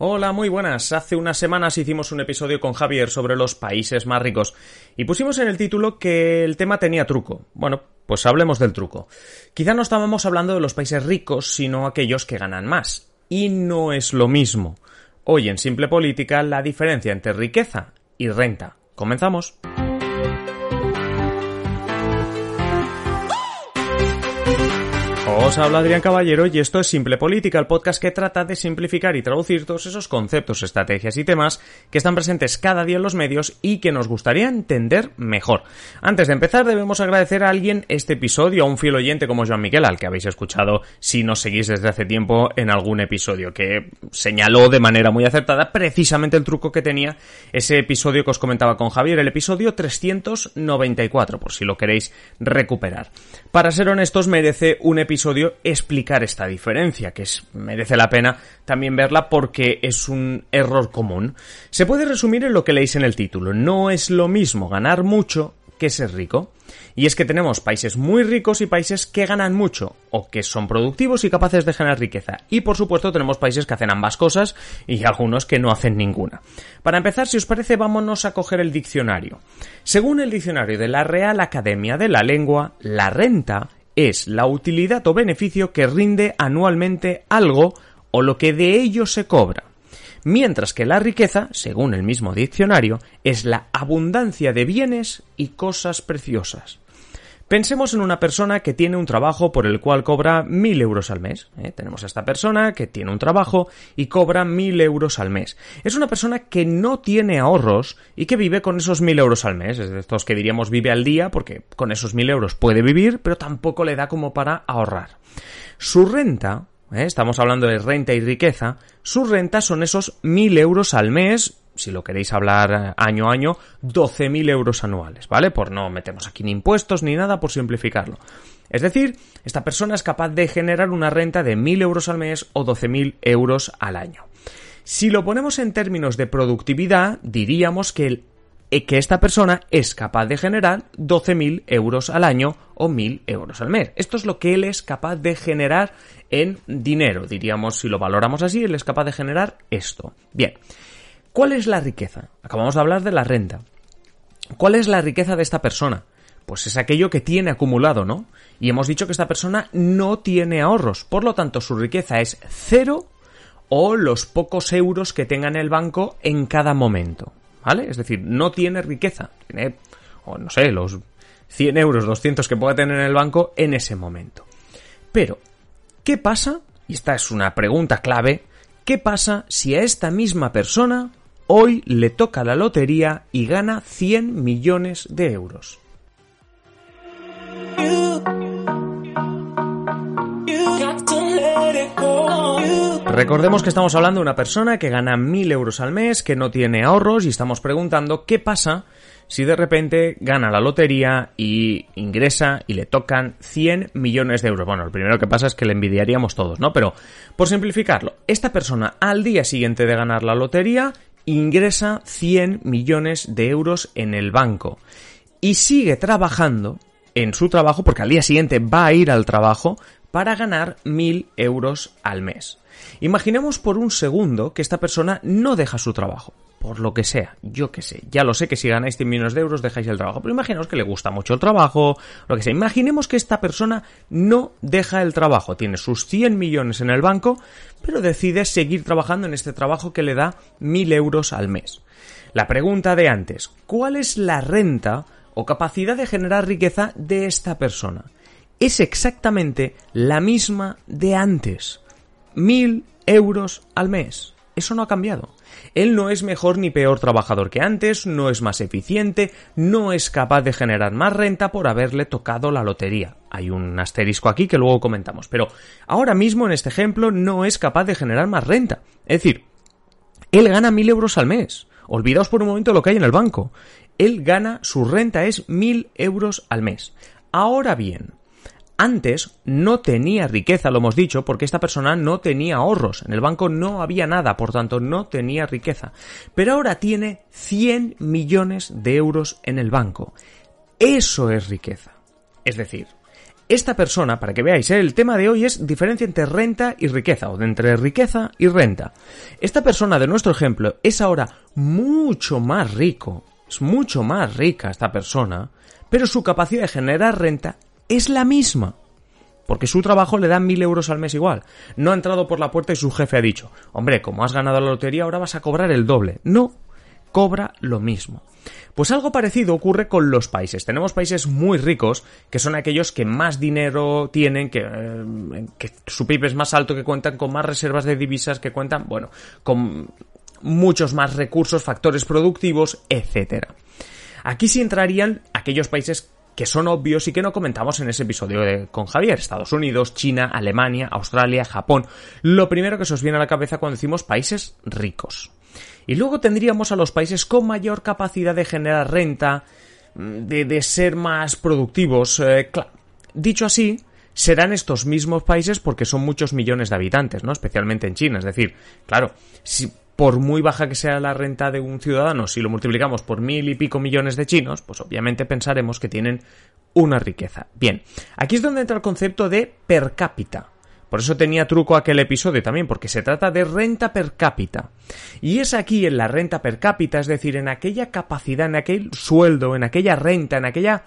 Hola, muy buenas. Hace unas semanas hicimos un episodio con Javier sobre los países más ricos y pusimos en el título que el tema tenía truco. Bueno, pues hablemos del truco. Quizá no estábamos hablando de los países ricos, sino aquellos que ganan más. Y no es lo mismo. Hoy en Simple Política la diferencia entre riqueza y renta. Comenzamos. Os habla Adrián Caballero y esto es Simple Política, el podcast que trata de simplificar y traducir todos esos conceptos, estrategias y temas que están presentes cada día en los medios y que nos gustaría entender mejor. Antes de empezar debemos agradecer a alguien este episodio, a un fiel oyente como Joan Miguel, al que habéis escuchado si nos seguís desde hace tiempo en algún episodio, que señaló de manera muy acertada precisamente el truco que tenía ese episodio que os comentaba con Javier, el episodio 394, por si lo queréis recuperar. Para ser honestos, merece un episodio explicar esta diferencia, que es, merece la pena también verla porque es un error común. Se puede resumir en lo que leéis en el título. No es lo mismo ganar mucho que ser rico. Y es que tenemos países muy ricos y países que ganan mucho, o que son productivos y capaces de generar riqueza. Y por supuesto tenemos países que hacen ambas cosas y algunos que no hacen ninguna. Para empezar, si os parece, vámonos a coger el diccionario. Según el diccionario de la Real Academia de la Lengua, la renta es la utilidad o beneficio que rinde anualmente algo o lo que de ello se cobra. Mientras que la riqueza, según el mismo diccionario, es la abundancia de bienes y cosas preciosas. Pensemos en una persona que tiene un trabajo por el cual cobra mil euros al mes. ¿eh? Tenemos a esta persona que tiene un trabajo y cobra mil euros al mes. Es una persona que no tiene ahorros y que vive con esos mil euros al mes. Es de estos que diríamos vive al día porque con esos mil euros puede vivir, pero tampoco le da como para ahorrar. Su renta, ¿eh? estamos hablando de renta y riqueza, su renta son esos mil euros al mes si lo queréis hablar eh, año a año, 12.000 euros anuales, ¿vale? Por no metemos aquí ni impuestos ni nada, por simplificarlo. Es decir, esta persona es capaz de generar una renta de 1.000 euros al mes o 12.000 euros al año. Si lo ponemos en términos de productividad, diríamos que, eh, que esta persona es capaz de generar 12.000 euros al año o 1.000 euros al mes. Esto es lo que él es capaz de generar en dinero. Diríamos, si lo valoramos así, él es capaz de generar esto. Bien. ¿Cuál es la riqueza? Acabamos de hablar de la renta. ¿Cuál es la riqueza de esta persona? Pues es aquello que tiene acumulado, ¿no? Y hemos dicho que esta persona no tiene ahorros, por lo tanto su riqueza es cero o los pocos euros que tenga en el banco en cada momento, ¿vale? Es decir, no tiene riqueza, tiene, o no sé, los 100 euros, 200 que pueda tener en el banco en ese momento. Pero, ¿qué pasa? Y esta es una pregunta clave, ¿qué pasa si a esta misma persona hoy le toca la lotería y gana 100 millones de euros. Recordemos que estamos hablando de una persona que gana 1000 euros al mes, que no tiene ahorros y estamos preguntando qué pasa si de repente gana la lotería y ingresa y le tocan 100 millones de euros. Bueno, lo primero que pasa es que le envidiaríamos todos, ¿no? Pero, por simplificarlo, esta persona al día siguiente de ganar la lotería ingresa 100 millones de euros en el banco y sigue trabajando en su trabajo porque al día siguiente va a ir al trabajo para ganar 1000 euros al mes. Imaginemos por un segundo que esta persona no deja su trabajo por lo que sea, yo que sé, ya lo sé que si ganáis 100 millones de euros dejáis el trabajo, pero imaginaos que le gusta mucho el trabajo, lo que sea, imaginemos que esta persona no deja el trabajo, tiene sus 100 millones en el banco, pero decide seguir trabajando en este trabajo que le da 1000 euros al mes. La pregunta de antes, ¿cuál es la renta o capacidad de generar riqueza de esta persona? Es exactamente la misma de antes, 1000 euros al mes. Eso no ha cambiado. Él no es mejor ni peor trabajador que antes, no es más eficiente, no es capaz de generar más renta por haberle tocado la lotería. Hay un asterisco aquí que luego comentamos, pero ahora mismo en este ejemplo no es capaz de generar más renta. Es decir, él gana mil euros al mes. Olvidaos por un momento lo que hay en el banco. Él gana, su renta es mil euros al mes. Ahora bien, antes no tenía riqueza, lo hemos dicho, porque esta persona no tenía ahorros. En el banco no había nada, por tanto no tenía riqueza. Pero ahora tiene 100 millones de euros en el banco. Eso es riqueza. Es decir, esta persona, para que veáis, ¿eh? el tema de hoy es diferencia entre renta y riqueza, o entre riqueza y renta. Esta persona de nuestro ejemplo es ahora mucho más rico, es mucho más rica esta persona, pero su capacidad de generar renta es la misma. Porque su trabajo le da mil euros al mes igual. No ha entrado por la puerta y su jefe ha dicho, hombre, como has ganado la lotería, ahora vas a cobrar el doble. No, cobra lo mismo. Pues algo parecido ocurre con los países. Tenemos países muy ricos, que son aquellos que más dinero tienen, que, eh, su PIB es más alto, que cuentan con más reservas de divisas, que cuentan, bueno, con muchos más recursos, factores productivos, etc. Aquí sí entrarían aquellos países que son obvios y que no comentamos en ese episodio con Javier. Estados Unidos, China, Alemania, Australia, Japón. Lo primero que se os viene a la cabeza cuando decimos países ricos. Y luego tendríamos a los países con mayor capacidad de generar renta, mm, de, ser más productivos. Eh, dicho así, serán estos mismos países porque son muchos millones de habitantes, ¿no? Especialmente en China. Es decir, claro, si por muy baja que sea la renta de un ciudadano, si lo multiplicamos por mil y pico millones de chinos, pues obviamente pensaremos que tienen una riqueza. Bien, aquí es donde entra el concepto de per cápita. Por eso tenía truco aquel episodio también, porque se trata de renta per cápita. Y es aquí en la renta per cápita, es decir, en aquella capacidad, en aquel sueldo, en aquella renta, en aquella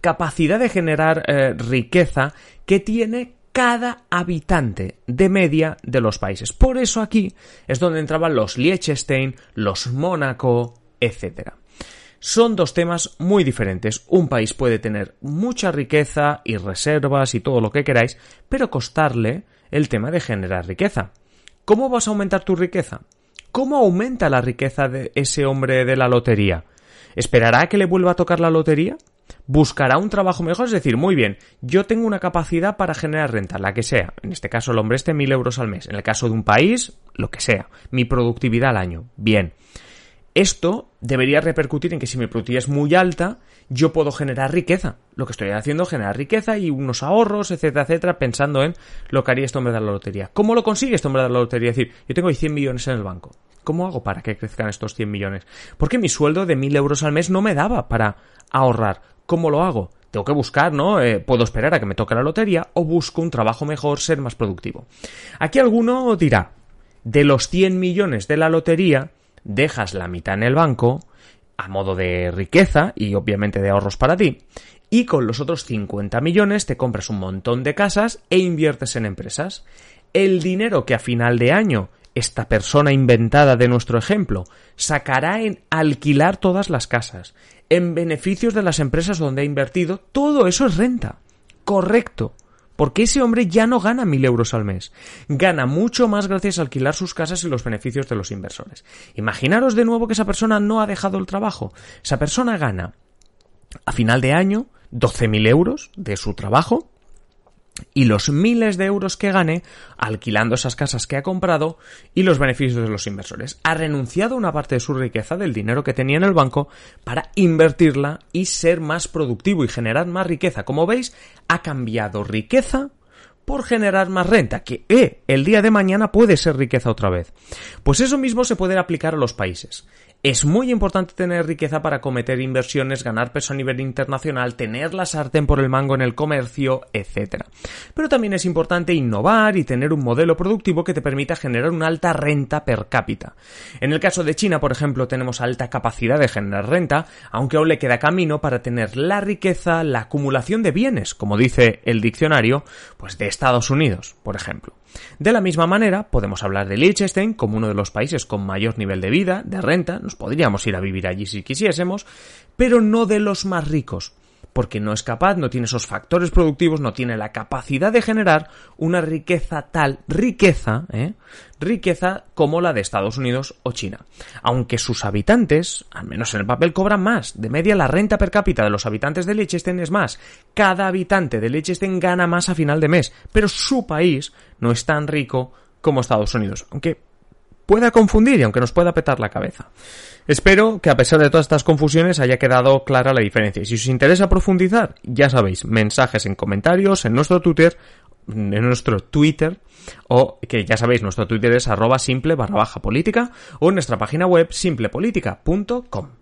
capacidad de generar eh, riqueza que tiene cada habitante de media de los países. Por eso aquí es donde entraban los Liechtenstein, los Mónaco, etc son dos temas muy diferentes. Un país puede tener mucha riqueza y reservas y todo lo que queráis, pero costarle el tema de generar riqueza. ¿Cómo vas a aumentar tu riqueza? ¿Cómo aumenta la riqueza de ese hombre de la lotería? ¿Esperará que le vuelva a tocar la lotería? ¿Buscará un trabajo mejor? Es decir, muy bien, yo tengo una capacidad para generar renta, la que sea. En este caso, el hombre este mil euros al mes. En el caso de un país, lo que sea. Mi productividad al año. Bien. Esto debería repercutir en que si mi productividad es muy alta, yo puedo generar riqueza. Lo que estoy haciendo es generar riqueza y unos ahorros, etcétera, etcétera, pensando en lo que haría este hombre de la lotería. ¿Cómo lo consigue este hombre de la lotería? Es decir, yo tengo ahí 100 millones en el banco. ¿Cómo hago para que crezcan estos 100 millones? Porque mi sueldo de 1000 euros al mes no me daba para ahorrar. ¿Cómo lo hago? Tengo que buscar, ¿no? Eh, puedo esperar a que me toque la lotería o busco un trabajo mejor, ser más productivo. Aquí alguno dirá, de los 100 millones de la lotería, dejas la mitad en el banco, a modo de riqueza y obviamente de ahorros para ti, y con los otros 50 millones te compras un montón de casas e inviertes en empresas. El dinero que a final de año esta persona inventada de nuestro ejemplo sacará en alquilar todas las casas, en beneficios de las empresas donde ha invertido, todo eso es renta. Correcto. Porque ese hombre ya no gana mil euros al mes. Gana mucho más gracias a alquilar sus casas y los beneficios de los inversores. Imaginaros de nuevo que esa persona no ha dejado el trabajo. Esa persona gana a final de año 12.000 euros de su trabajo y los miles de euros que gane alquilando esas casas que ha comprado y los beneficios de los inversores. Ha renunciado a una parte de su riqueza, del dinero que tenía en el banco, para invertirla y ser más productivo y generar más riqueza. Como veis, ha cambiado riqueza por generar más renta, que eh, el día de mañana puede ser riqueza otra vez. Pues eso mismo se puede aplicar a los países. Es muy importante tener riqueza para cometer inversiones, ganar peso a nivel internacional, tener la sartén por el mango en el comercio, etc. Pero también es importante innovar y tener un modelo productivo que te permita generar una alta renta per cápita. En el caso de China, por ejemplo, tenemos alta capacidad de generar renta, aunque aún le queda camino para tener la riqueza, la acumulación de bienes, como dice el diccionario, pues de Estados Unidos, por ejemplo. De la misma manera, podemos hablar de Liechtenstein como uno de los países con mayor nivel de vida, de renta, nos podríamos ir a vivir allí si quisiésemos, pero no de los más ricos. porque no es capaz, no tiene esos factores productivos, no tiene la capacidad de generar una riqueza tal, riqueza, ¿eh? riqueza como la de Estados Unidos o China. Aunque sus habitantes, al menos en el papel, cobran más. De media, la renta per cápita de los habitantes de Liechtenstein es más. Cada habitante de Liechtenstein gana más a final de mes, pero su país no es tan rico como Estados Unidos. Aunque pueda confundir y aunque nos pueda petar la cabeza. Espero que a pesar de todas estas confusiones haya quedado clara la diferencia. Y si os interesa profundizar, ya sabéis, mensajes en comentarios, en nuestro Twitter, en nuestro Twitter, o que ya sabéis, nuestro Twitter es arroba simple barra baja política, o en nuestra página web simplepolitica.com.